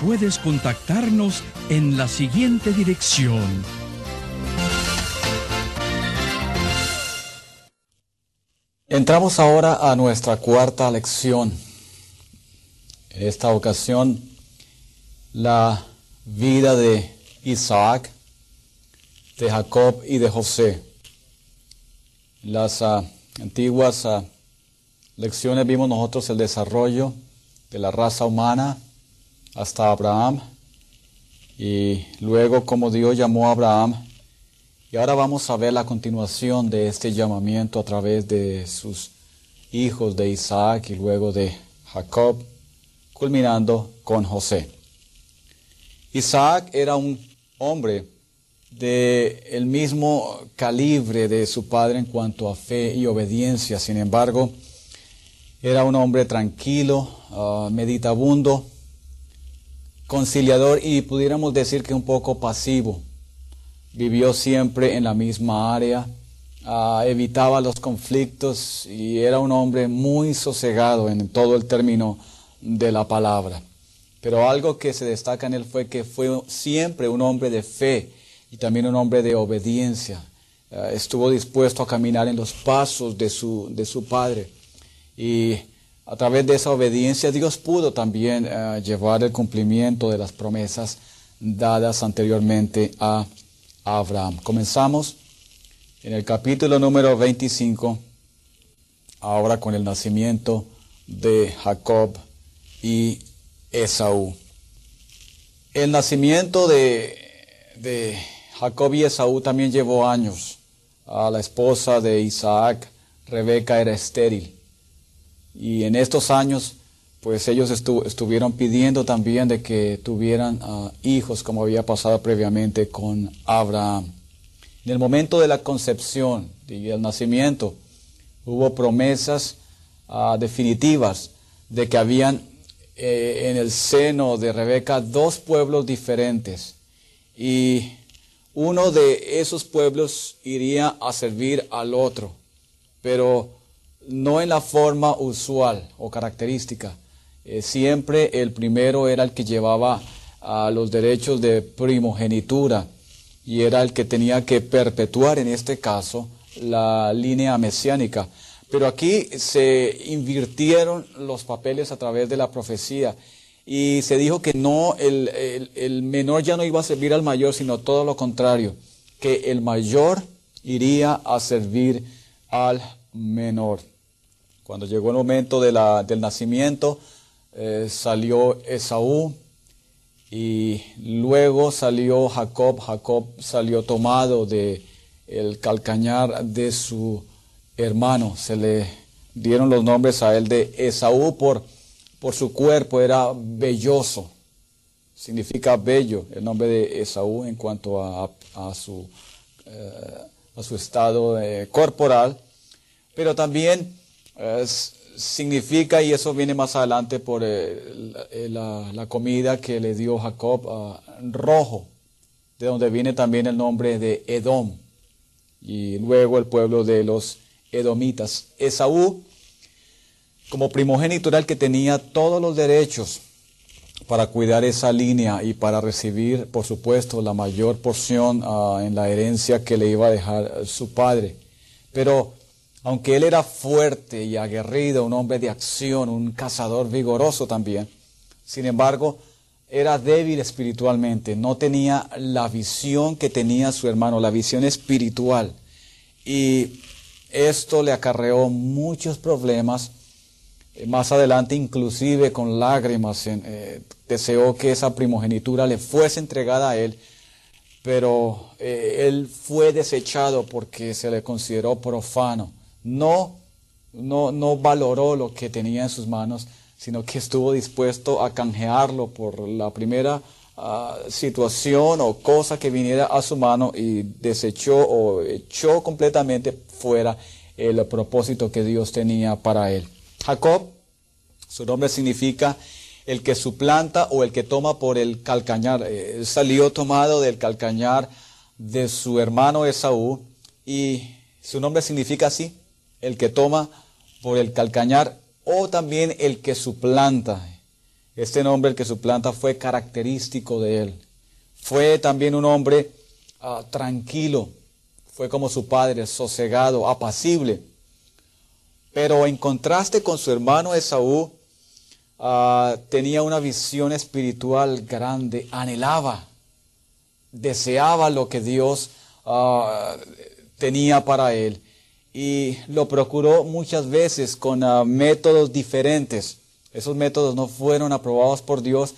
puedes contactarnos en la siguiente dirección. Entramos ahora a nuestra cuarta lección. En esta ocasión, la vida de Isaac, de Jacob y de José. Las ah, antiguas ah, lecciones vimos nosotros el desarrollo de la raza humana hasta Abraham y luego como Dios llamó a Abraham. Y ahora vamos a ver la continuación de este llamamiento a través de sus hijos de Isaac y luego de Jacob, culminando con José. Isaac era un hombre de el mismo calibre de su padre en cuanto a fe y obediencia. Sin embargo, era un hombre tranquilo, ah, meditabundo, conciliador y pudiéramos decir que un poco pasivo. Vivió siempre en la misma área, ah, evitaba los conflictos y era un hombre muy sosegado en todo el término de la palabra. Pero algo que se destaca en él fue que fue siempre un hombre de fe y también un hombre de obediencia. Ah, estuvo dispuesto a caminar en los pasos de su, de su padre. Y a través de esa obediencia Dios pudo también eh, llevar el cumplimiento de las promesas dadas anteriormente a Abraham. Comenzamos en el capítulo número 25, ahora con el nacimiento de Jacob y Esaú. El nacimiento de, de Jacob y Esaú también llevó años. A la esposa de Isaac, Rebeca, era estéril. Y en estos años, pues ellos estuvieron pidiendo también de que tuvieran ah, hijos, como había pasado previamente con Abraham. En el momento de la concepción y el nacimiento, hubo promesas ah, definitivas de que habían eh, en el seno de Rebeca dos pueblos diferentes. Y uno de esos pueblos iría a servir al otro. Pero no en la forma usual o característica. Eh, siempre el primero era el que llevaba a los derechos de primogenitura y era el que tenía que perpetuar en este caso la línea mesiánica. Pero aquí se invirtieron los papeles a través de la profecía y se dijo que no, el, el menor ya no iba a servir al mayor, sino todo lo contrario, que el mayor iría a servir al menor. Cuando llegó el momento del nacimiento, eh, salió Esaú y luego salió Jacob. Jacob salió tomado de el calcañar de su hermano. Se le dieron los nombres a él de Esaú por, por su cuerpo, era belloso. Significa bello el nombre de Esaú en cuanto a, a, su, eh, a su estado eh, corporal. Pero también significa, y eso viene más adelante por eh, la, comida que le dio Jacob, ah, rojo, de donde viene también el nombre de Edom, y luego el pueblo de los edomitas. Esaú, como primogénito, era el que tenía todos los derechos para cuidar esa línea y para recibir, por supuesto, la mayor porción ah, en la herencia que le iba a dejar su padre. Pero aunque él era fuerte y aguerrido, un hombre de acción, un cazador vigoroso también, sin embargo, era débil espiritualmente, no tenía la visión que tenía su hermano, la visión espiritual. Y esto le acarreó muchos problemas Eh, más adelante, inclusive con lágrimas, eh, deseó que esa primogenitura le fuese entregada a él, pero eh, él fue desechado porque se le consideró profano. No, no, no valoró lo que tenía en sus manos, sino que estuvo dispuesto a canjearlo por la primera ah, situación o cosa que viniera a su mano y desechó o echó completamente fuera el propósito que Dios tenía para él. Jacob, su nombre significa el que suplanta o el que toma por el calcañar. Eh, salió tomado del calcañar de su hermano Esaú y su nombre significa así, el que toma por el calcañar o también el que suplanta. Este nombre, el que suplanta, fue característico de él. Fue también un hombre ah, tranquilo, fue como su padre, sosegado, apacible. Pero en contraste con su hermano Esaú, Ah, tenía una visión espiritual grande, anhelaba, deseaba lo que Dios ah, tenía para él y lo procuró muchas veces con ah, métodos diferentes. Esos métodos no fueron aprobados por Dios,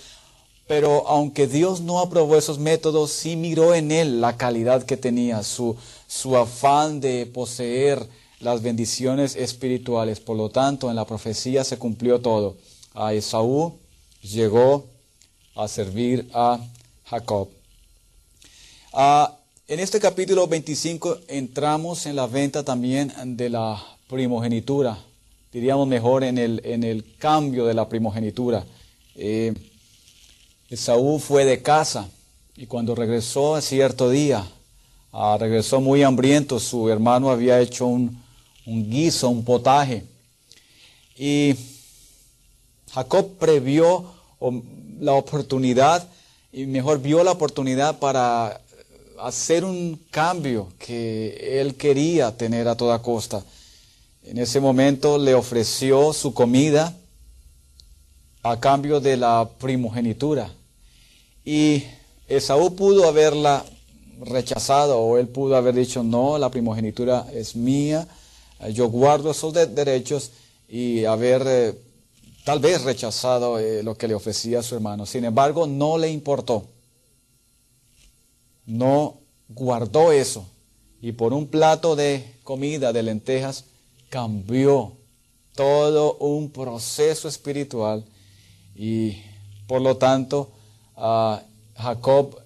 pero aunque Dios no aprobó esos métodos, sí miró en él la calidad que tenía, su, su afán de poseer las bendiciones espirituales. Por lo tanto, en la profecía se cumplió todo a Esaú, llegó a servir a Jacob. Ah, en este capítulo 25 entramos en la venta también de la primogenitura, diríamos mejor en el, en el cambio de la primogenitura. Eh, Esaú fue de casa y cuando regresó a cierto día, ah, regresó muy hambriento, su hermano había hecho un, un guiso, un potaje. Y Jacob previó la oportunidad y mejor vio la oportunidad para hacer un cambio que él quería tener a toda costa. En ese momento le ofreció su comida a cambio de la primogenitura. Y Esaú pudo haberla rechazado o él pudo haber dicho, no, la primogenitura es mía, yo guardo esos derechos y haber eh, tal vez rechazado eh, lo que le ofrecía su hermano. Sin embargo, no le importó. No guardó eso. Y por un plato de comida de lentejas cambió todo un proceso espiritual. Y por lo tanto, Jacob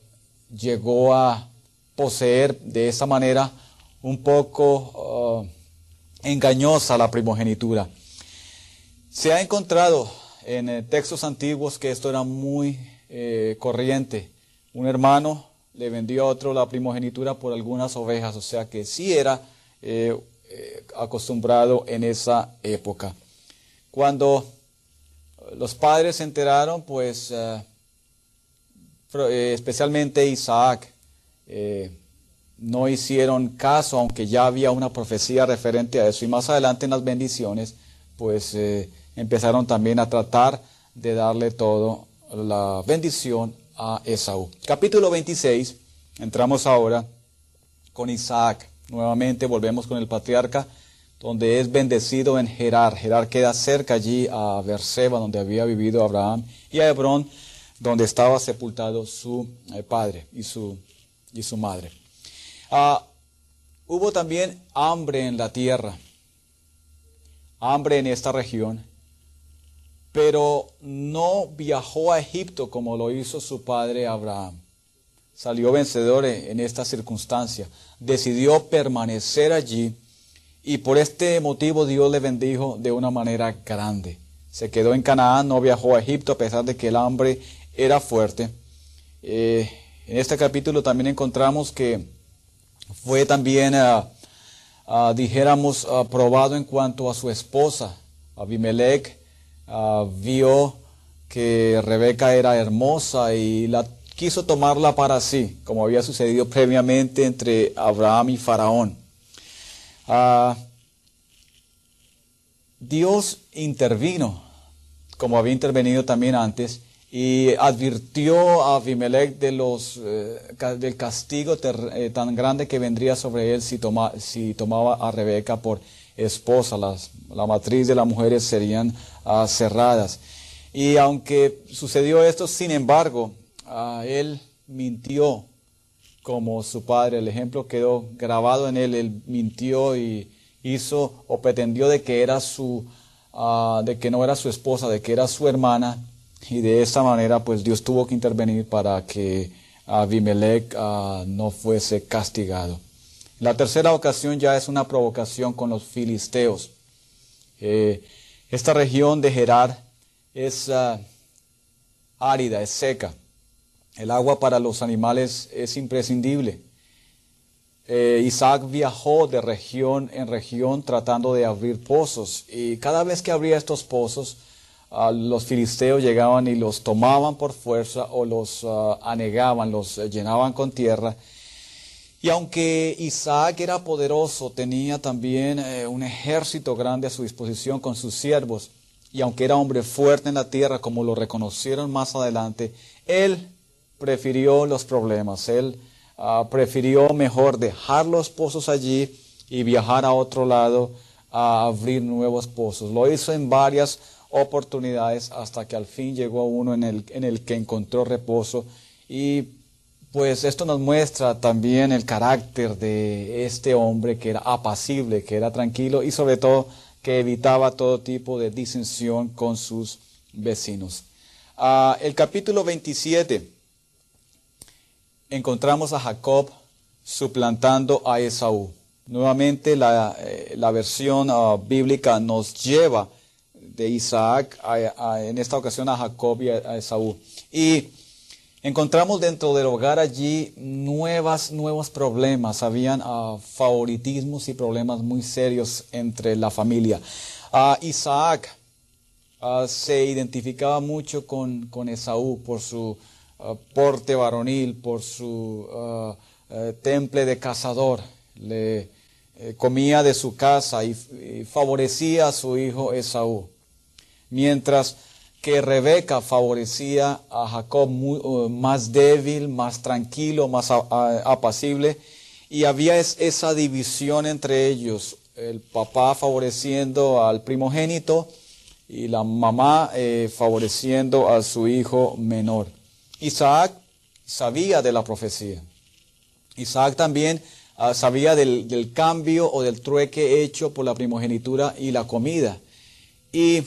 llegó a poseer de esa manera un poco ah, engañosa la primogenitura. Se ha encontrado en eh, textos antiguos que esto era muy eh, corriente. Un hermano le vendió a otro la primogenitura por algunas ovejas, o sea que sí era eh, acostumbrado en esa época. Cuando los padres se enteraron, pues especialmente Isaac, no hicieron caso, aunque ya había una profecía referente a eso. Y más adelante en las bendiciones, pues empezaron también a tratar de darle todo la bendición a Esaú. Capítulo 26, entramos ahora con Isaac. Nuevamente volvemos con el patriarca, donde es bendecido en Gerar. Gerar queda cerca allí a Berseba, donde había vivido Abraham, y a Hebrón, donde estaba sepultado su eh, padre y su, y su madre. Ah, hubo también hambre en la tierra, hambre en esta región, pero no viajó a Egipto como lo hizo su padre Abraham. Salió vencedor en esta circunstancia. Decidió permanecer allí y por este motivo Dios le bendijo de una manera grande. Se quedó en Canaán, no viajó a Egipto a pesar de que el hambre era fuerte. Eh, en este capítulo también encontramos que fue también, ah, ah, dijéramos, ah, en cuanto a su esposa, Abimelech Ah, vio que Rebeca era hermosa y la quiso tomarla para sí, como había sucedido previamente entre Abraham y Faraón. Ah, Dios intervino, como había intervenido también antes, y advirtió a Abimelech de los, eh, del castigo eh, tan grande que vendría sobre él si, toma, si tomaba a Rebeca por esposa, la matriz de las mujeres serían cerradas. Y aunque sucedió esto, sin embargo, ah, él mintió como su padre. El ejemplo quedó grabado en él. Él mintió y hizo o pretendió de que era su, ah, de que no era su esposa, de que era su hermana. Y de esa manera, pues Dios tuvo que intervenir para que Abimelech ah, no fuese castigado. La tercera ocasión ya es una provocación con los filisteos. Eh, esta región de Gerar es ah, árida, es seca. El agua para los animales es imprescindible. Eh, Isaac viajó de región en región tratando de abrir pozos y cada vez que abría estos pozos, ah, los filisteos llegaban y los tomaban por fuerza o los anegaban, los llenaban con tierra y aunque Isaac era poderoso, tenía también eh, un ejército grande a su disposición con sus siervos, y aunque era hombre fuerte en la tierra, como lo reconocieron más adelante, él prefirió los problemas, él ah, prefirió mejor dejar los pozos allí y viajar a otro lado a abrir nuevos pozos. Lo hizo en varias oportunidades hasta que al fin llegó uno en el, en el que encontró reposo y pues esto nos muestra también el carácter de este hombre que era apacible, que era tranquilo y sobre todo que evitaba todo tipo de disensión con sus vecinos. Ah, el capítulo 27 encontramos a Jacob suplantando a Esaú. Nuevamente la, eh, versión ah, bíblica nos lleva de Isaac en esta ocasión a Jacob y a, a Esaú. Y Encontramos dentro del hogar allí nuevas, nuevos problemas. Habían uh, favoritismos y problemas muy serios entre la familia. Uh, Isaac uh, se identificaba mucho con, con Esaú por su porte varonil, por su temple de cazador. Le eh, comía de su casa y favorecía a su hijo Esaú. Mientras que Rebeca favorecía a Jacob uh, más débil, más tranquilo, más apacible, y había esa división entre ellos, el papá favoreciendo al primogénito y la mamá eh, favoreciendo a su hijo menor. Isaac sabía de la profecía. Isaac también ah, sabía del cambio o del trueque hecho por la primogenitura y la comida. Y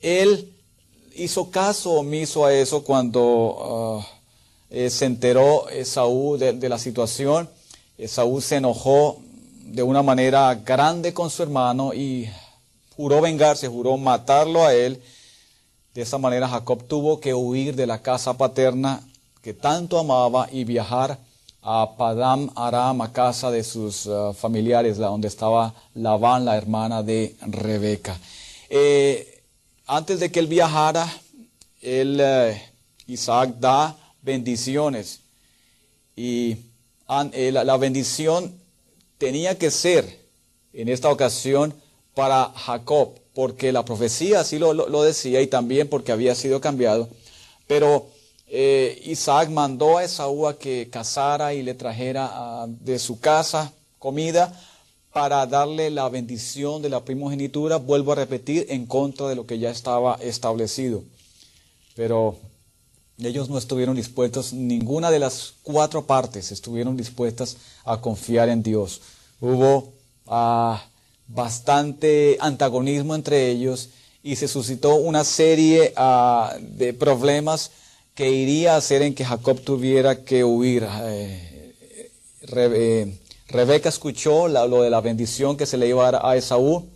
él hizo caso omiso a eso cuando ah, eh, se enteró Esaú de, la situación. Esaú se enojó de una manera grande con su hermano y juró vengarse, juró matarlo a él. De esa manera Jacob tuvo que huir de la casa paterna que tanto amaba y viajar a Padam Aram, a casa de sus ah, familiares, donde estaba Labán, la hermana de Rebeca. Eh, antes de que él viajara, eh, Isaac da bendiciones. Y eh, la, bendición tenía que ser, en esta ocasión, para Jacob, porque la profecía así lo, decía y también porque había sido cambiado. Pero eh, Isaac mandó a Esaú a que cazara y le trajera ah, de su casa comida para darle la bendición de la primogenitura, vuelvo a repetir, en contra de lo que ya estaba establecido. Pero ellos no estuvieron dispuestos, ninguna de las cuatro partes estuvieron dispuestas a confiar en Dios. Hubo ah, bastante antagonismo entre ellos y se suscitó una serie ah, de problemas que iría a hacer en que Jacob tuviera que huir. Eh, eh, Rebeca escuchó lo de la bendición que se le iba a dar a Esaú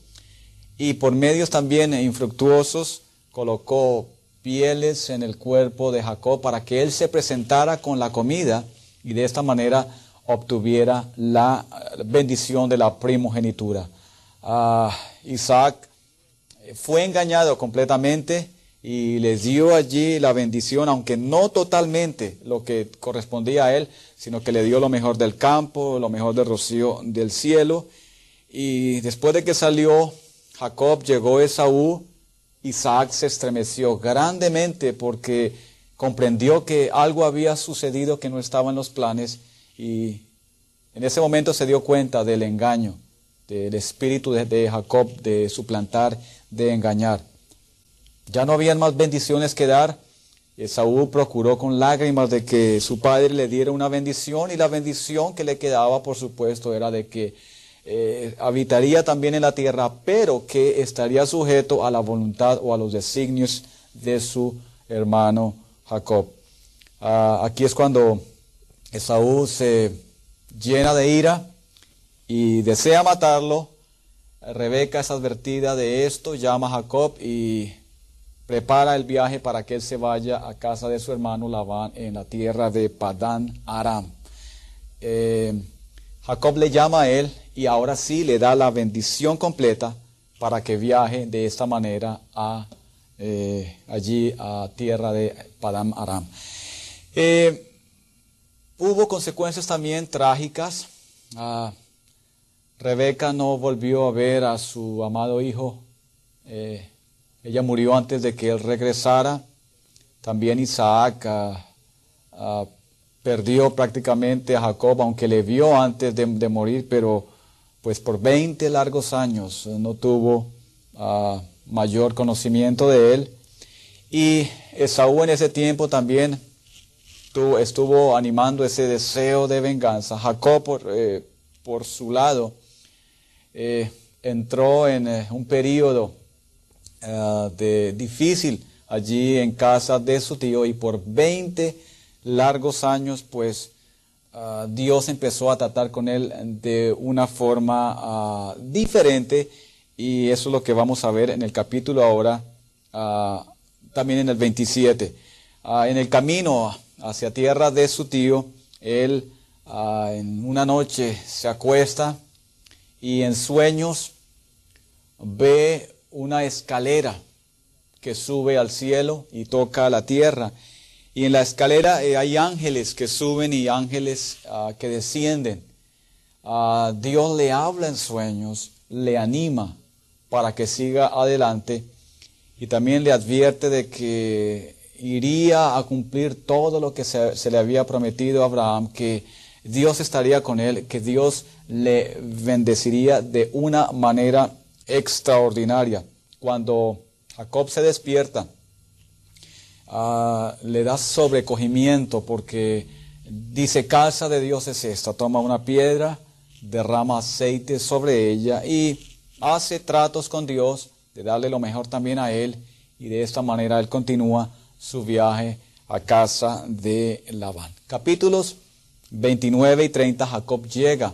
y por medios también infructuosos colocó pieles en el cuerpo de Jacob para que él se presentara con la comida y de esta manera obtuviera la bendición de la primogenitura. Ah, Isaac fue engañado completamente y les dio allí la bendición, aunque no totalmente lo que correspondía a él, sino que le dio lo mejor del campo, lo mejor del rocío del cielo. Y después de que salió Jacob, llegó Esaú, Isaac se estremeció grandemente porque comprendió que algo había sucedido que no estaba en los planes y en ese momento se dio cuenta del engaño del espíritu de, de Jacob de suplantar, de engañar. Ya no habían más bendiciones que dar. Esaú procuró con lágrimas de que su padre le diera una bendición y la bendición que le quedaba, por supuesto, era de que eh, habitaría también en la tierra, pero que estaría sujeto a la voluntad o a los designios de su hermano Jacob. Ah, aquí es cuando Esaú se llena de ira y desea matarlo. Rebeca es advertida de esto, llama a Jacob y prepara el viaje para que él se vaya a casa de su hermano Labán en la tierra de Padán Aram. Eh, Jacob le llama a él y ahora sí le da la bendición completa para que viaje de esta manera a, eh, allí a tierra de Padam Aram. Eh, hubo consecuencias también trágicas. Ah, Rebeca no volvió a ver a su amado hijo. Ella murió antes de que él regresara. También Isaac ah, ah, perdió prácticamente a Jacob, aunque le vio antes de, morir, pero pues por 20 largos años no tuvo uh, mayor conocimiento de él. Y Esaú en ese tiempo también tuvo, estuvo animando ese deseo de venganza. Jacob, por, eh, por su lado, eh, entró en eh, un periodo de difícil allí en casa de su tío y por 20 largos años, pues ah, Dios empezó a tratar con él de una forma ah, diferente y eso es lo que vamos a ver en el capítulo ahora, ah, también en el 27. en el camino hacia tierra de su tío, él en una noche se acuesta y en sueños ve una escalera que sube al cielo y toca la tierra. Y en la escalera eh, hay ángeles que suben y ángeles ah, que descienden. Ah, Dios le habla en sueños, le anima para que siga adelante y también le advierte de que iría a cumplir todo lo que se, se le había prometido a Abraham, que Dios estaría con él, que Dios le bendeciría de una manera extraordinaria. Cuando Jacob se despierta, Ah, le da sobrecogimiento porque dice, casa de Dios es esta. Toma una piedra, derrama aceite sobre ella y hace tratos con Dios de darle lo mejor también a él y de esta manera él continúa su viaje a casa de Labán. Capítulos 29 y 30, Jacob llega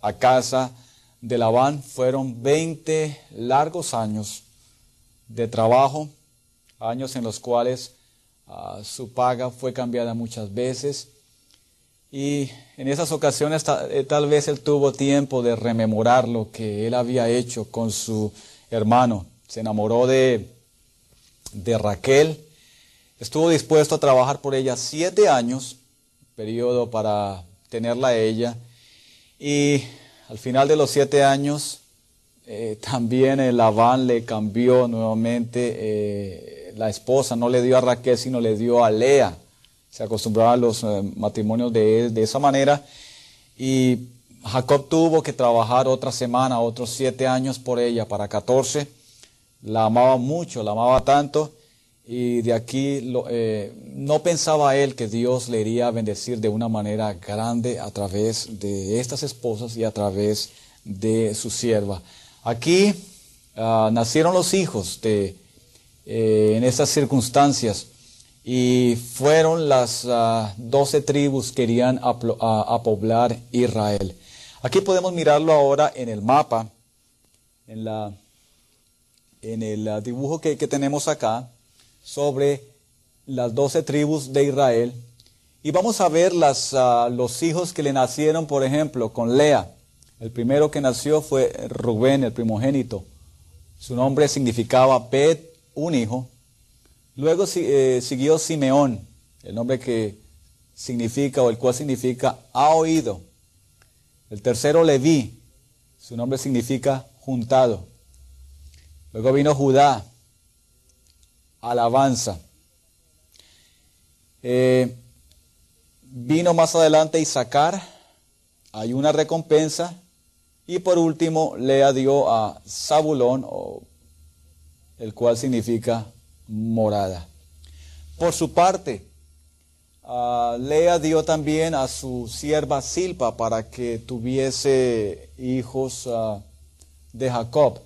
a casa de Labán. Fueron 20 largos años de trabajo, años en los cuales Ah, su paga fue cambiada muchas veces y en esas ocasiones eh, tal vez él tuvo tiempo de rememorar lo que él había hecho con su hermano. Se enamoró de, de Raquel, estuvo dispuesto a trabajar por ella siete años, periodo para tenerla a ella, y al final de los siete años eh, también el Labán le cambió nuevamente eh, la esposa no le dio a Raquel, sino le dio a Lea. Se acostumbraba a los eh, matrimonios de, de esa manera. Y Jacob tuvo que trabajar otra semana, otros siete años por ella, para 14. La amaba mucho, la amaba tanto. Y de aquí eh, no pensaba él que Dios le iría a bendecir de una manera grande a través de estas esposas y a través de su sierva. Aquí ah, nacieron los hijos de eh, en estas circunstancias. Y fueron las uh, doce tribus que querían a, poblar Israel. Aquí podemos mirarlo ahora en el mapa, en, la, en el ah, dibujo que, tenemos acá, sobre las doce tribus de Israel. Y vamos a ver las, los hijos que le nacieron, por ejemplo, con Lea. El primero que nació fue Rubén, el primogénito. Su nombre significaba Bet un hijo. Luego eh, siguió Simeón, el nombre que significa o el cual significa ha oído. El tercero Leví, su nombre significa juntado. Luego vino Judá, alabanza. Eh, vino más adelante Isaacar, hay una recompensa. Y por último, Lea dio a Zabulón, el cual significa morada. Por su parte, Lea dio también a su sierva Silpa para que tuviese hijos ah, de Jacob.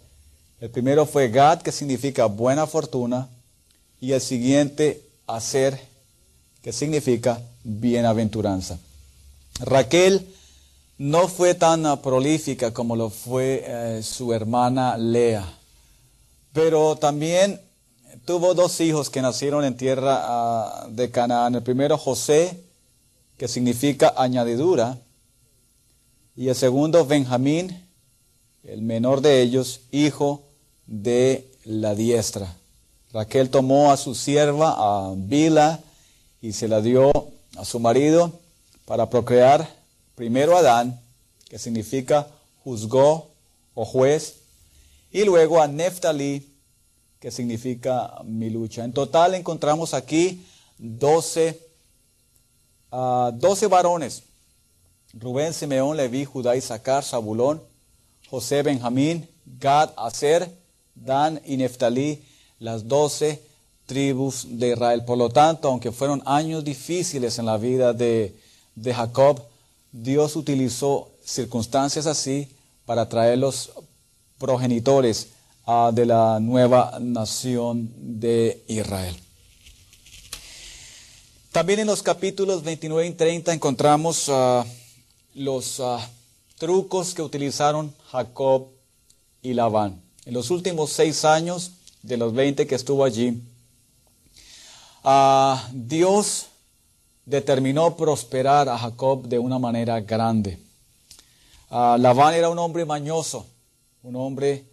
El primero fue Gad, que significa buena fortuna, y el siguiente, Aser, que significa bienaventuranza. Raquel no fue tan prolífica como lo fue eh, su hermana Lea, pero también tuvo dos hijos que nacieron en tierra ah, de Canaán. El primero José, que significa añadidura, y el segundo Benjamín, el menor de ellos, hijo de la diestra. Raquel tomó a su sierva, a Bila, y se la dio a su marido para procrear primero Adán, que significa juzgó o juez, y luego a Neftalí, que significa mi lucha. En total encontramos aquí 12, uh, 12 varones. Rubén, Simeón, Leví, Judá, Isaacar, Zabulón, José, Benjamín, Gad, Aser, Dan y Neftalí, las doce tribus de Israel. Por lo tanto, aunque fueron años difíciles en la vida de, de Jacob, Dios utilizó circunstancias así para traer los progenitores uh, de la nueva nación de Israel. También en los capítulos 29 y 30 encontramos uh, los uh, trucos que utilizaron Jacob y Labán. En los últimos seis años de los 20 que estuvo allí, Dios determinó prosperar a Jacob de una manera grande. Uh, Labán era un hombre mañoso, un hombre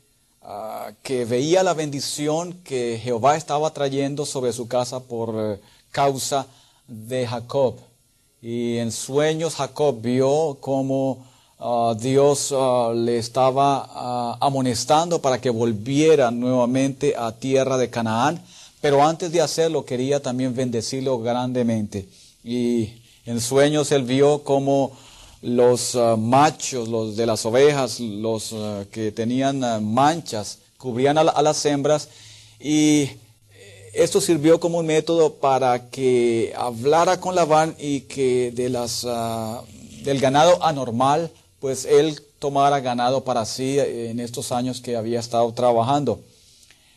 uh, que veía la bendición que Jehová estaba trayendo sobre su casa por uh, causa de Jacob. Y en sueños Jacob vio cómo Dios le estaba amonestando para que volviera nuevamente a tierra de Canaán, pero antes de hacerlo quería también bendecirlo grandemente. Y en sueños él vio como los ah, machos, los de las ovejas, los ah, que tenían ah, manchas, cubrían a, las hembras y esto sirvió como un método para que hablara con Labán y que de las, del ganado anormal, pues él tomara ganado para sí en estos años que había estado trabajando.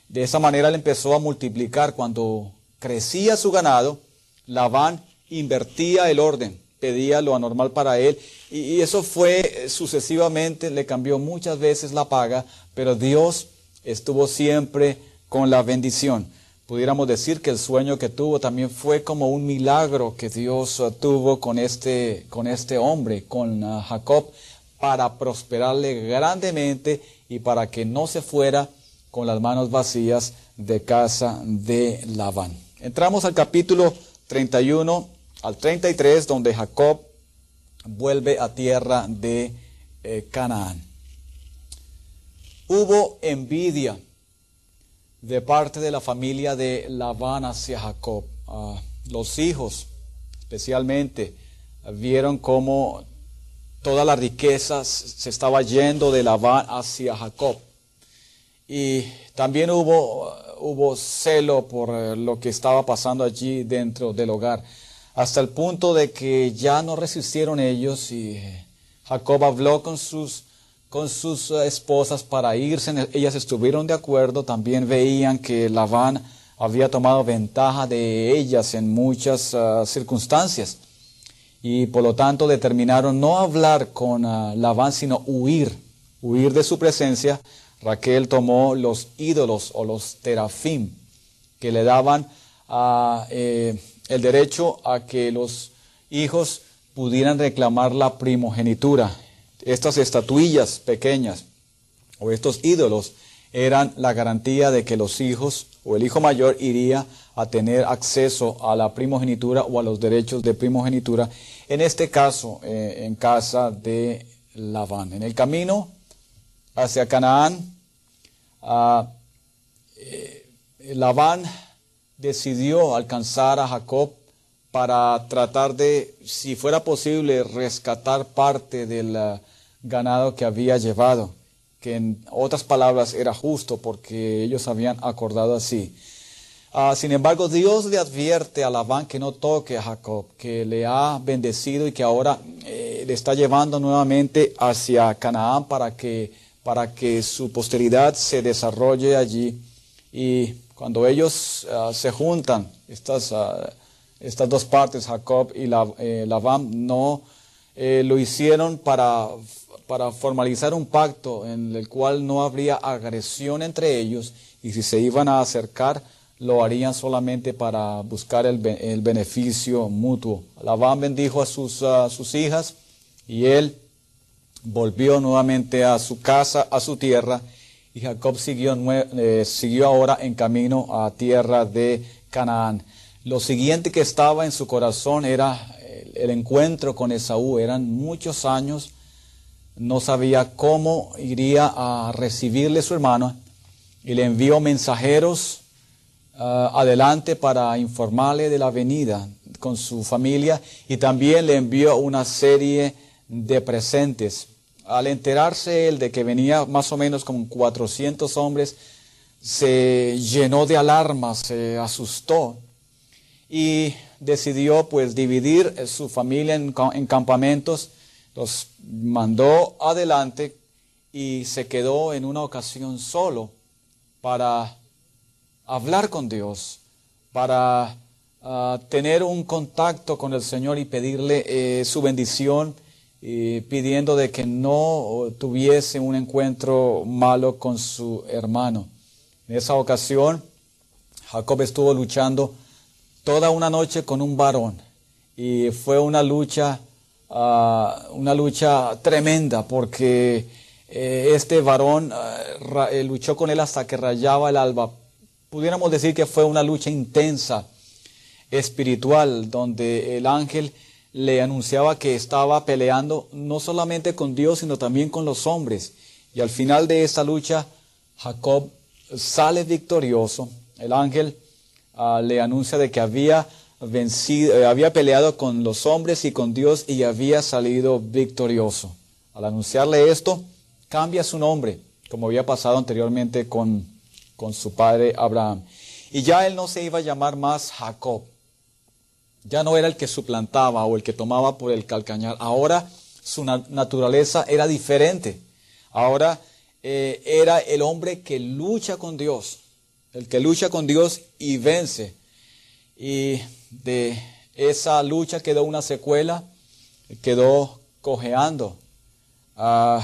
De esa manera él empezó a multiplicar. Cuando crecía su ganado, Labán invertía el orden, pedía lo anormal para él. Y, eso fue sucesivamente, le cambió muchas veces la paga, pero Dios estuvo siempre con la bendición. Pudiéramos decir que el sueño que tuvo también fue como un milagro que Dios tuvo con este, con este hombre, con uh, Jacob, para prosperarle grandemente y para que no se fuera con las manos vacías de casa de Labán. Entramos al capítulo 31 al 33, donde Jacob vuelve a tierra de eh, Canaán. Hubo envidia de parte de la familia de Labán hacia Jacob. Ah, los hijos, especialmente, vieron cómo toda la riqueza se estaba yendo de Labán hacia Jacob. Y también hubo, hubo celo por eh, lo que estaba pasando allí dentro del hogar hasta el punto de que ya no resistieron ellos y Jacob habló con sus, con sus eh, esposas para irse. Ellas estuvieron de acuerdo, también veían que Labán había tomado ventaja de ellas en muchas ah, circunstancias y por lo tanto determinaron no hablar con uh, Labán, sino huir, huir de su presencia. Raquel tomó los ídolos o los terafim que le daban a... Eh, el derecho a que los hijos pudieran reclamar la primogenitura. Estas estatuillas pequeñas o estos ídolos eran la garantía de que los hijos o el hijo mayor iría a tener acceso a la primogenitura o a los derechos de primogenitura, en este caso eh, en casa de Labán. En el camino hacia Canaán, uh, Labán decidió alcanzar a Jacob para tratar de, si fuera posible, rescatar parte del, ganado que había llevado, que en otras palabras era justo porque ellos habían acordado así. Ah, sin embargo, Dios le advierte a Labán que no toque a Jacob, que le ha bendecido y que ahora eh, le está llevando nuevamente hacia Canaán para que, para que su posteridad se desarrolle allí. Y cuando ellos ah, se juntan, estas, ah, estas dos partes, Jacob y eh, Labán, no eh, lo hicieron para, para formalizar un pacto en el cual no habría agresión entre ellos y si se iban a acercar, lo harían solamente para buscar el, beneficio mutuo. Labán bendijo a sus, sus hijas y él volvió nuevamente a su casa, a su tierra, y Jacob siguió, eh, siguió ahora en camino a tierra de Canaán. Lo siguiente que estaba en su corazón era el, el encuentro con Esaú. Eran muchos años, no sabía cómo iría a recibirle su hermano y le envió mensajeros Ah, adelante para informarle de la venida con su familia y también le envió una serie de presentes. Al enterarse él de que venía más o menos con 400 hombres, se llenó de alarma, se asustó y decidió pues dividir su familia en, en campamentos, los mandó adelante y se quedó en una ocasión solo para hablar con Dios, para ah, tener un contacto con el Señor y pedirle eh, su bendición, pidiendo de que no tuviese un encuentro malo con su hermano. En esa ocasión, Jacob estuvo luchando toda una noche con un varón y fue una lucha, ah, una lucha tremenda porque eh, este varón ah, eh, luchó con él hasta que rayaba el alba pudiéramos decir que fue una lucha intensa, espiritual, donde el ángel le anunciaba que estaba peleando no solamente con Dios, sino también con los hombres. Y al final de esta lucha, Jacob sale victorioso. El ángel ah, le anuncia de que había vencido, eh, había peleado con los hombres y con Dios y había salido victorioso. Al anunciarle esto, cambia su nombre, como había pasado anteriormente con con su padre Abraham. Y ya él no se iba a llamar más Jacob. Ya no era el que suplantaba o el que tomaba por el calcañar. Ahora su naturaleza era diferente. Ahora eh, era el hombre que lucha con Dios. El que lucha con Dios y vence. Y de esa lucha quedó una secuela. Quedó cojeando. Ah,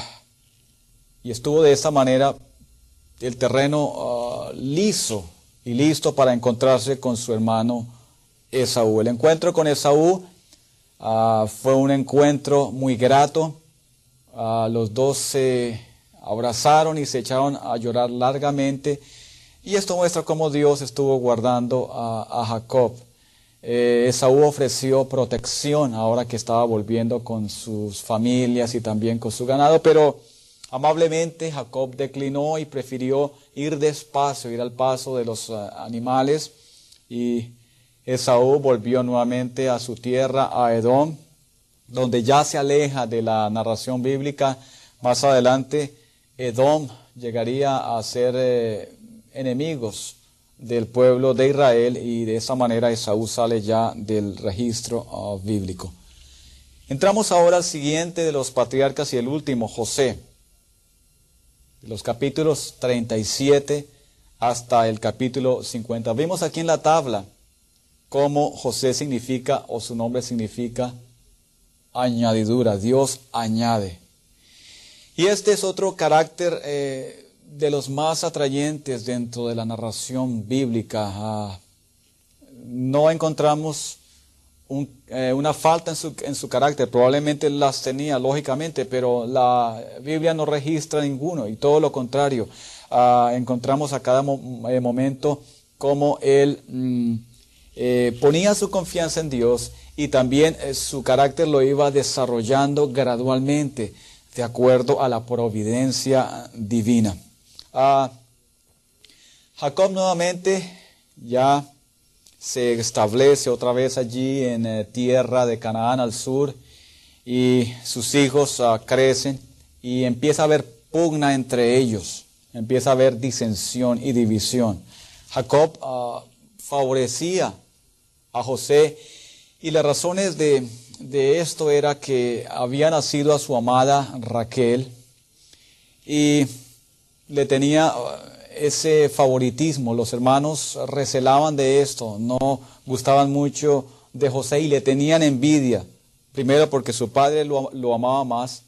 y estuvo de esa manera el terreno ah, liso y listo para encontrarse con su hermano Esaú. El encuentro con Esaú ah, fue un encuentro muy grato. Ah, los dos se abrazaron y se echaron a llorar largamente. Y esto muestra cómo Dios estuvo guardando a, Jacob. Eh, Esaú ofreció protección ahora que estaba volviendo con sus familias y también con su ganado, pero Amablemente Jacob declinó y prefirió ir despacio, ir al paso de los eh, animales. Y Esaú volvió nuevamente a su tierra, a Edom, donde ya se aleja de la narración bíblica. Más adelante, Edom llegaría a ser eh, enemigos del pueblo de Israel y de esa manera Esaú sale ya del registro ah, bíblico. Entramos ahora al siguiente de los patriarcas y el último, José los capítulos 37 hasta el capítulo 50. Vimos aquí en la tabla cómo José significa o su nombre significa añadidura, Dios añade. Y este es otro carácter eh, de los más atrayentes dentro de la narración bíblica. Ah, no encontramos eh, una falta en su, en su, carácter. Probablemente las tenía, lógicamente, pero la Biblia no registra ninguno y todo lo contrario. Ah, encontramos a cada eh, momento cómo él mm, eh, ponía su confianza en Dios y también su carácter lo iba desarrollando gradualmente de acuerdo a la providencia divina. Ah, Jacob nuevamente ya se establece otra vez allí en eh, tierra de Canaán al sur y sus hijos ah, crecen y empieza a haber pugna entre ellos, empieza a haber disensión y división. Jacob ah, favorecía a José y las razones de, de esto era que había nacido a su amada Raquel y le tenía ah, ese favoritismo. Los hermanos recelaban de esto, no gustaban mucho de José y le tenían envidia. Primero porque su padre lo, amaba más.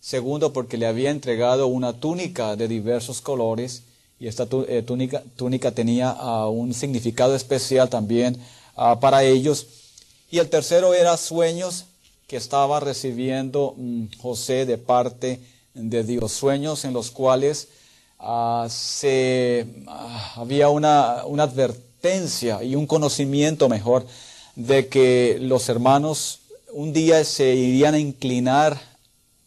Segundo porque le había entregado una túnica de diversos colores y esta eh, túnica, túnica, tenía ah, un significado especial también ah, para ellos. Y el tercero era sueños que estaba recibiendo mm, José de parte de Dios, sueños en los cuales Ah, se, ah, había una, advertencia y un conocimiento mejor de que los hermanos un día se irían a inclinar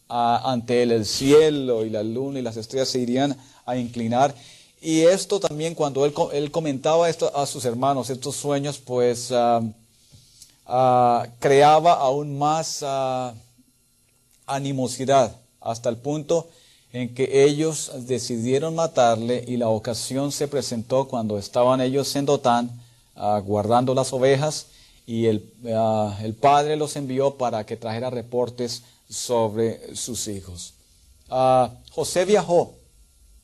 ante él, el cielo y la luna y las estrellas se irían a inclinar. Y esto también cuando él, él comentaba esto a sus hermanos, estos sueños, pues ah, creaba aún más animosidad hasta el punto en que ellos decidieron matarle y la ocasión se presentó cuando estaban ellos en Dotán uh, guardando las ovejas y el, ah, el, padre los envió para que trajera reportes sobre sus hijos. Ah, José viajó,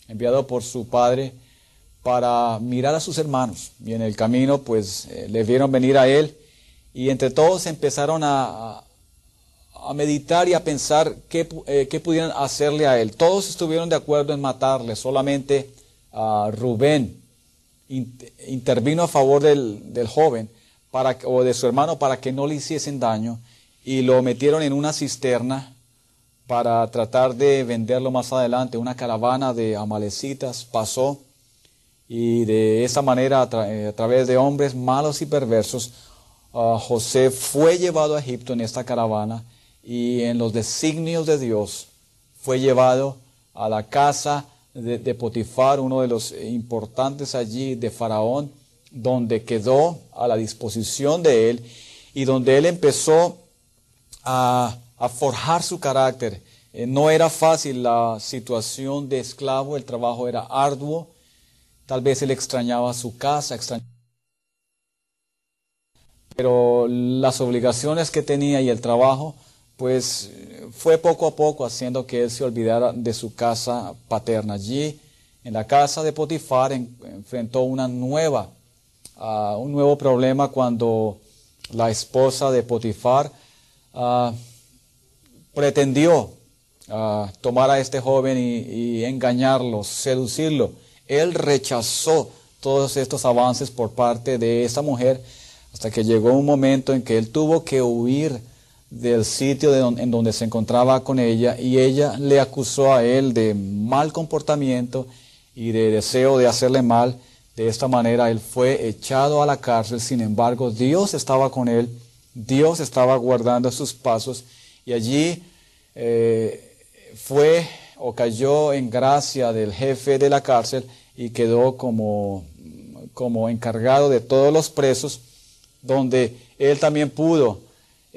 enviado por su padre, para mirar a sus hermanos y en el camino pues eh, le vieron venir a él y entre todos empezaron a, a meditar y a pensar qué, eh, qué, pudieran hacerle a él. Todos estuvieron de acuerdo en matarle, solamente uh, Rubén intervino a favor del, del, joven para, o de su hermano para que no le hiciesen daño y lo metieron en una cisterna para tratar de venderlo más adelante. Una caravana de amalecitas pasó y de esa manera, a, eh, través de hombres malos y perversos, uh, José fue llevado a Egipto en esta caravana y en los designios de Dios fue llevado a la casa de, Potifar, uno de los importantes allí de Faraón, donde quedó a la disposición de él y donde él empezó a, forjar su carácter. Eh, no era fácil la situación de esclavo, el trabajo era arduo, tal vez él extrañaba su casa, extrañaba pero las obligaciones que tenía y el trabajo pues fue poco a poco haciendo que él se olvidara de su casa paterna. Allí, en la casa de Potifar, enfrentó una nueva, ah, un nuevo problema cuando la esposa de Potifar uh, pretendió uh, tomar a este joven y, y engañarlo, seducirlo. Él rechazó todos estos avances por parte de esa mujer hasta que llegó un momento en que él tuvo que huir del sitio en donde se encontraba con ella y ella le acusó a él de mal comportamiento y de deseo de hacerle mal. De esta manera él fue echado a la cárcel, sin embargo Dios estaba con él, Dios estaba guardando sus pasos. Y allí eh, fue o cayó en gracia del jefe de la cárcel y quedó como, como encargado de todos los presos, donde él también pudo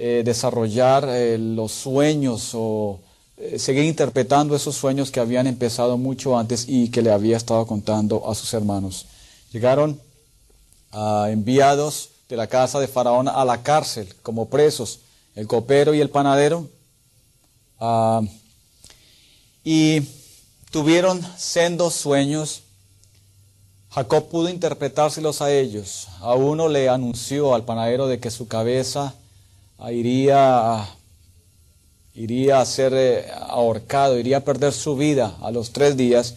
eh, desarrollar eh, los sueños o eh, seguir interpretando esos sueños que habían empezado mucho antes y que le había estado contando a sus hermanos. Llegaron ah, enviados de la casa de Faraón a la cárcel como presos, el copero y el panadero, ah, y tuvieron sendos sueños. Jacob pudo interpretárselos a ellos. A uno le anunció al panadero de que su cabeza iría, iría a ser eh, ahorcado, iría a perder su vida a los tres días,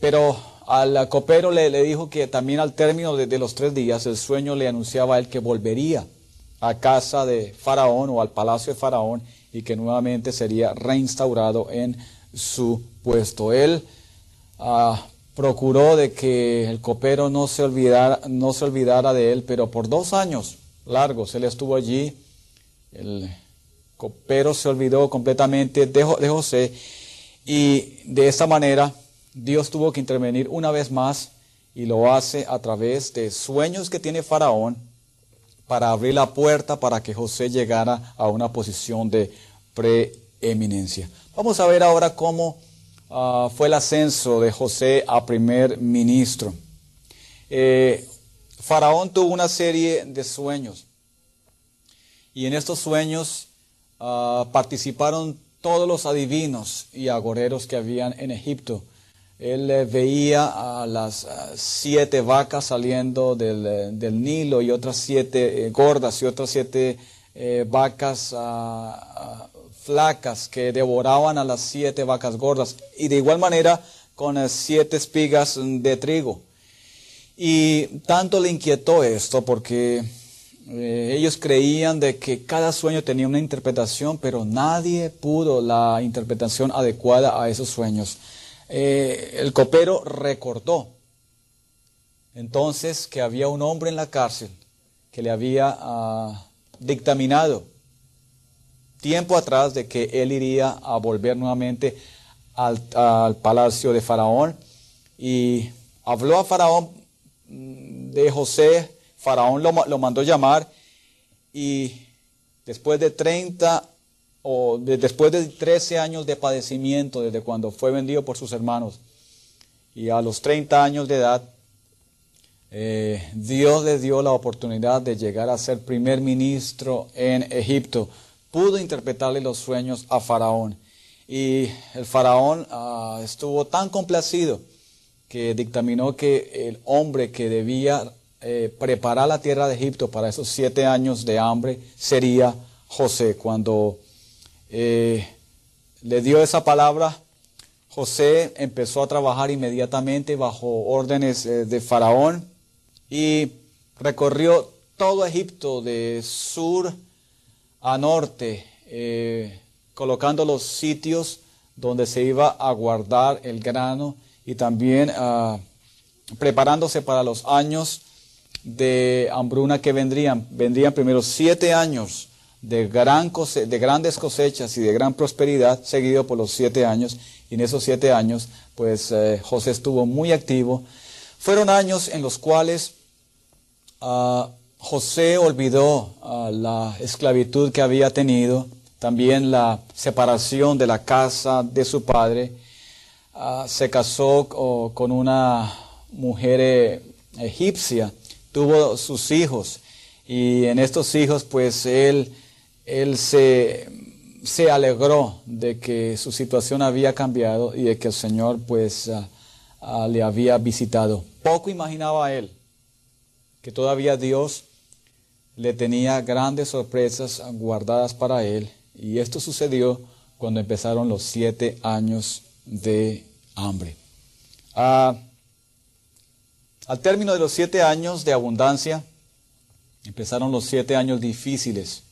pero al copero le, dijo que también al término de, los tres días el sueño le anunciaba a él que volvería a casa de Faraón o al palacio de Faraón y que nuevamente sería reinstaurado en su puesto. Él ah, procuró de que el copero no se, olvidara, no se olvidara de él, pero por dos años largos él estuvo allí el copero se olvidó completamente de, José y de esta manera Dios tuvo que intervenir una vez más y lo hace a través de sueños que tiene Faraón para abrir la puerta para que José llegara a una posición de eminencia. Vamos a ver ahora cómo ah, fue el ascenso de José a primer ministro. Eh, Faraón tuvo una serie de sueños y en estos sueños ah, participaron todos los adivinos y agoreros que habían en Egipto. Él eh, veía a las ah, siete vacas saliendo del, eh, del, Nilo y otras siete eh, gordas y otras siete vacas ah, flacas que devoraban a las siete vacas gordas. Y de igual manera con siete espigas de trigo. Y tanto le inquietó esto porque ellos creían de que cada sueño tenía una interpretación, pero nadie pudo la interpretación adecuada a esos sueños. Eh, el copero recordó entonces que había un hombre en la cárcel que le había ah, dictaminado tiempo atrás de que él iría a volver nuevamente al, palacio de Faraón y habló a Faraón mm, de José, Faraón lo, mandó llamar y después de 30 o después de 13 años de padecimiento desde cuando fue vendido por sus hermanos y a los 30 años de edad, eh, Dios le dio la oportunidad de llegar a ser primer ministro en Egipto. Pudo interpretarle los sueños a Faraón. Y el Faraón ah, estuvo tan complacido que dictaminó que el hombre que debía eh, preparar la tierra de Egipto para esos siete años de hambre sería José. Cuando eh, le dio esa palabra, José empezó a trabajar inmediatamente bajo órdenes eh, de Faraón y recorrió todo Egipto de sur a norte, colocando los sitios donde se iba a guardar el grano y también ah, preparándose para los años de hambruna que vendrían. Vendrían primero siete años de, gran de grandes cosechas y de gran prosperidad, seguido por los siete años. Y en esos siete años, pues eh, José estuvo muy activo. Fueron años en los cuales ah, José olvidó ah, la esclavitud que había tenido, también la separación de la casa de su padre. Ah, se casó con una mujer eh, egipcia, tuvo sus hijos y en estos hijos pues él él se, se, alegró de que su situación había cambiado y de que el Señor pues le había visitado. Poco imaginaba él que todavía Dios le tenía grandes sorpresas guardadas para él y esto sucedió cuando empezaron los siete años de hambre. Ah, al término de los siete años de abundancia, empezaron los siete años difíciles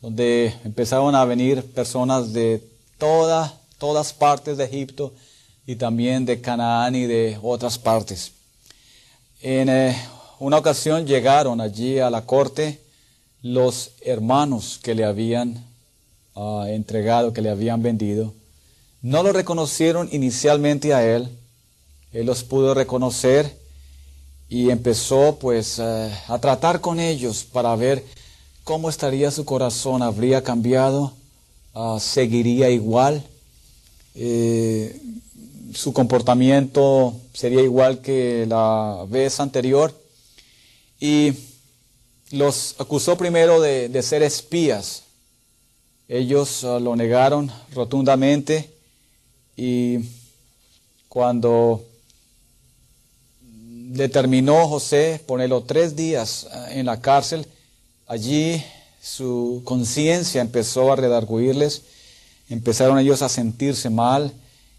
donde empezaron a venir personas de todas todas partes de Egipto y también de Canaán y de otras partes. En eh, una ocasión llegaron allí a la corte los hermanos que le habían ah, entregado, que le habían vendido. No lo reconocieron inicialmente a él, él los pudo reconocer y empezó pues eh, a tratar con ellos para ver ¿Cómo estaría su corazón? ¿Habría cambiado? Ah, ¿Seguiría igual? Eh, ¿Su comportamiento sería igual que la vez anterior? Y los acusó primero de, ser espías. Ellos ah, lo negaron rotundamente y cuando determinó José ponerlo tres días ah, en la cárcel, Allí su conciencia empezó a redarguirles, empezaron ellos a sentirse mal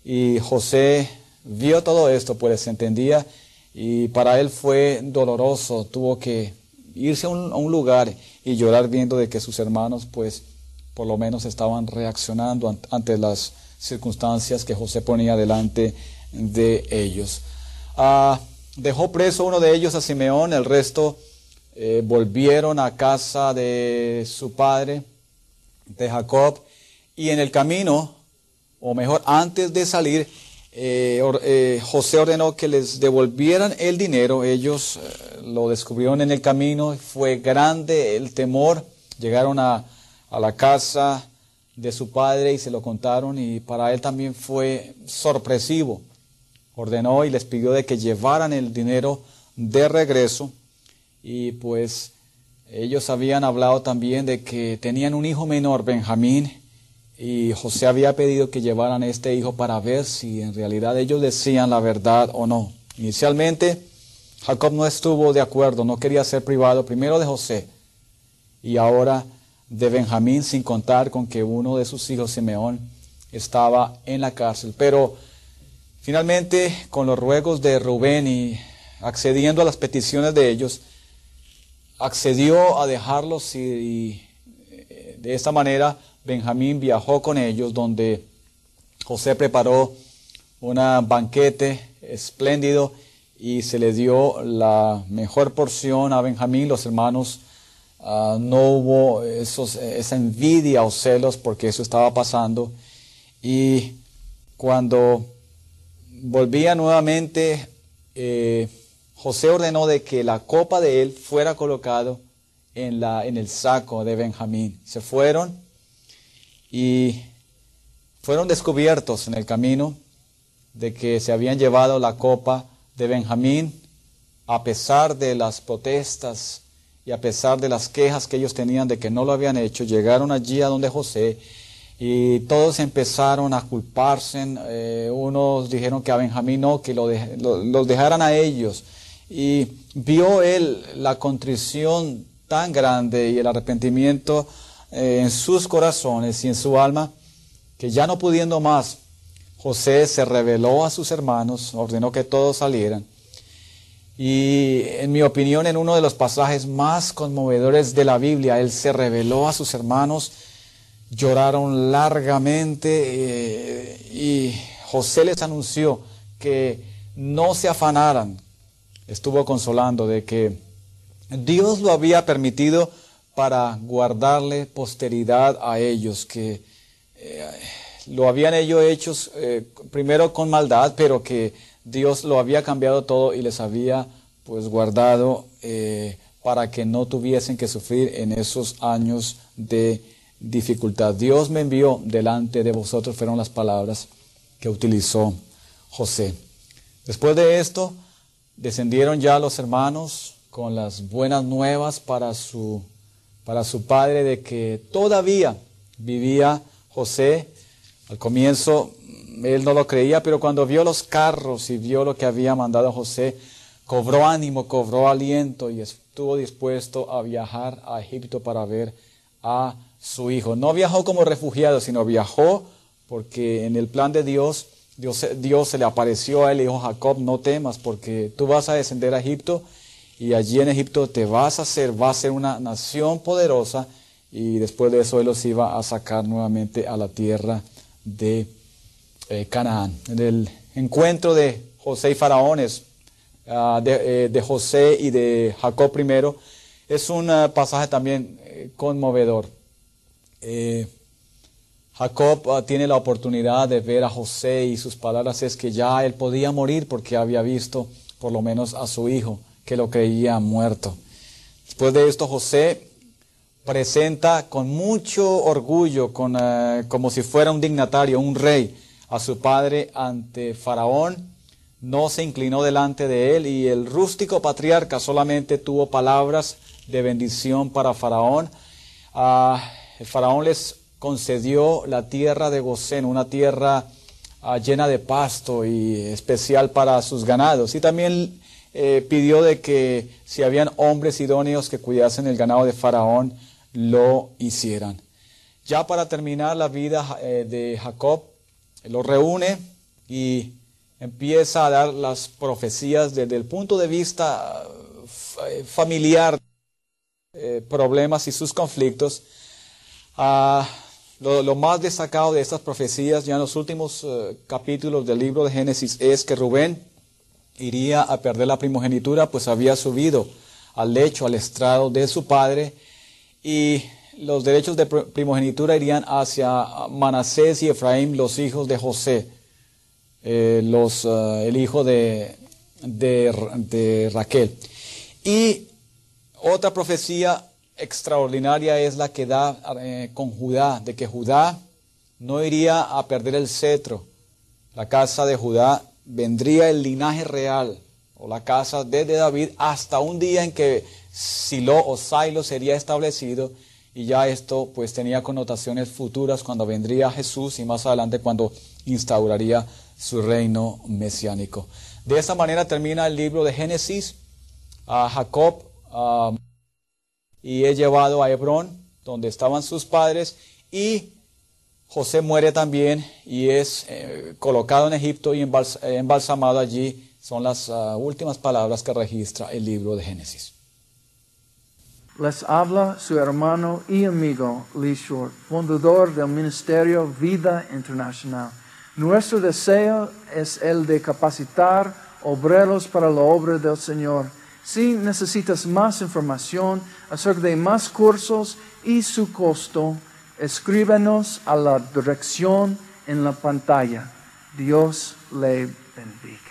y José vio todo esto, pues entendía y para él fue doloroso, tuvo que irse a un, lugar y llorar viendo de que sus hermanos pues por lo menos estaban reaccionando ante las circunstancias que José ponía delante de ellos. Ah, dejó preso uno de ellos a Simeón, el resto eh, volvieron a casa de su padre, de Jacob, y en el camino, o mejor, antes de salir, eh, eh, José ordenó que les devolvieran el dinero. Ellos lo descubrieron en el camino, fue grande el temor. Llegaron a, a la casa de su padre y se lo contaron y para él también fue sorpresivo. Ordenó y les pidió de que llevaran el dinero de regreso y pues ellos habían hablado también de que tenían un hijo menor, Benjamín, y José había pedido que llevaran este hijo para ver si en realidad ellos decían la verdad o no. Inicialmente Jacob no estuvo de acuerdo, no quería ser privado primero de José y ahora de Benjamín, sin contar con que uno de sus hijos, Simeón, estaba en la cárcel. Pero finalmente, con los ruegos de Rubén y accediendo a las peticiones de ellos, accedió a dejarlos y, eh, de esta manera Benjamín viajó con ellos donde José preparó un banquete espléndido y se le dio la mejor porción a Benjamín. Los hermanos ah, no hubo esa envidia o celos porque eso estaba pasando. Y cuando volvía nuevamente, eh, José ordenó de que la copa de él fuera colocado en, la, en el saco de Benjamín. Se fueron y fueron descubiertos en el camino de que se habían llevado la copa de Benjamín, a pesar de las protestas y a pesar de las quejas que ellos tenían de que no lo habían hecho, llegaron allí a donde José y todos empezaron a culparse. Eh, unos dijeron que a Benjamín no, que lo los dejaran a ellos. Y vio él la contrición tan grande y el arrepentimiento eh, en sus corazones y en su alma, que ya no pudiendo más, José se reveló a sus hermanos, ordenó que todos salieran. Y en mi opinión, en uno de los pasajes más conmovedores de la Biblia, él se reveló a sus hermanos, lloraron largamente eh, y José les anunció que no se afanaran. Estuvo consolando de que Dios lo había permitido para guardarle posteridad a ellos, que eh, lo habían ellos hecho eh, primero con maldad, pero que Dios lo había cambiado todo y les había pues guardado para que no tuviesen que sufrir en esos años de dificultad. Dios me envió delante de vosotros, fueron las palabras que utilizó José. Después de esto, descendieron ya los hermanos con las buenas nuevas para su, para su padre de que todavía vivía José al comienzo él no lo creía, pero cuando vio los carros y vio lo que había mandado José, cobró ánimo, cobró aliento y estuvo dispuesto a viajar a Egipto para ver a su hijo. No viajó como refugiado, sino viajó porque en el plan de Dios, Dios, Dios se le apareció a él y dijo, Jacob, no temas porque tú vas a descender a Egipto y allí en Egipto te vas a hacer, va a ser una nación poderosa y después de eso él los iba a sacar nuevamente a la tierra de eh, Canaán. En el encuentro de José y Faraones, ah, eh, de, José y de Jacob primero, es un ah, pasaje también eh, conmovedor. Jacob ah, tiene la oportunidad de ver a José y sus palabras es que ya él podía morir porque había visto por lo menos a su hijo que lo creía muerto. Después de esto José presenta con mucho orgullo, con, eh, como si fuera un dignatario, un rey, a su padre ante Faraón. No se inclinó delante de él y el rústico patriarca solamente tuvo palabras de bendición para Faraón. Ah, el Faraón les concedió la tierra de Gosén, una tierra ah, llena de pasto y especial para sus ganados. Y también eh, pidió de que si habían hombres idóneos que cuidasen el ganado de Faraón, lo hicieran. Ya para terminar la vida eh, de Jacob, lo reúne y empieza a dar las profecías desde el punto de vista eh, familiar, problemas y sus conflictos. Ah, lo, más destacado de estas profecías ya en los últimos capítulos del libro de Génesis es que Rubén iría a perder la primogenitura, pues había subido al lecho, al estrado de su padre, y los derechos de primogenitura irían hacia Manasés y Efraín, los hijos de José, eh, los, eh, el hijo de, de, Raquel. Y otra profecía extraordinaria es la que da eh, con Judá, de que Judá no iría a perder el cetro. La casa de Judá vendría el linaje real, o la casa desde David, hasta un día en que Silo o Silo sería establecido, y ya esto pues tenía connotaciones futuras cuando vendría Jesús y más adelante cuando instauraría su reino mesiánico. De esta manera termina el libro de Génesis. A Jacob y he llevado a Hebrón, donde estaban sus padres, y José muere también y es eh, colocado en Egipto y embalsamado allí. Son las ah, últimas palabras que registra el libro de Génesis. Les habla su hermano y amigo Lee Short, fundador del Ministerio Vida Internacional. Nuestro deseo es el de capacitar obreros para la obra del Señor. Si necesitas más información acerca de más cursos y su costo, escríbenos a la dirección en la pantalla. Dios le bendiga.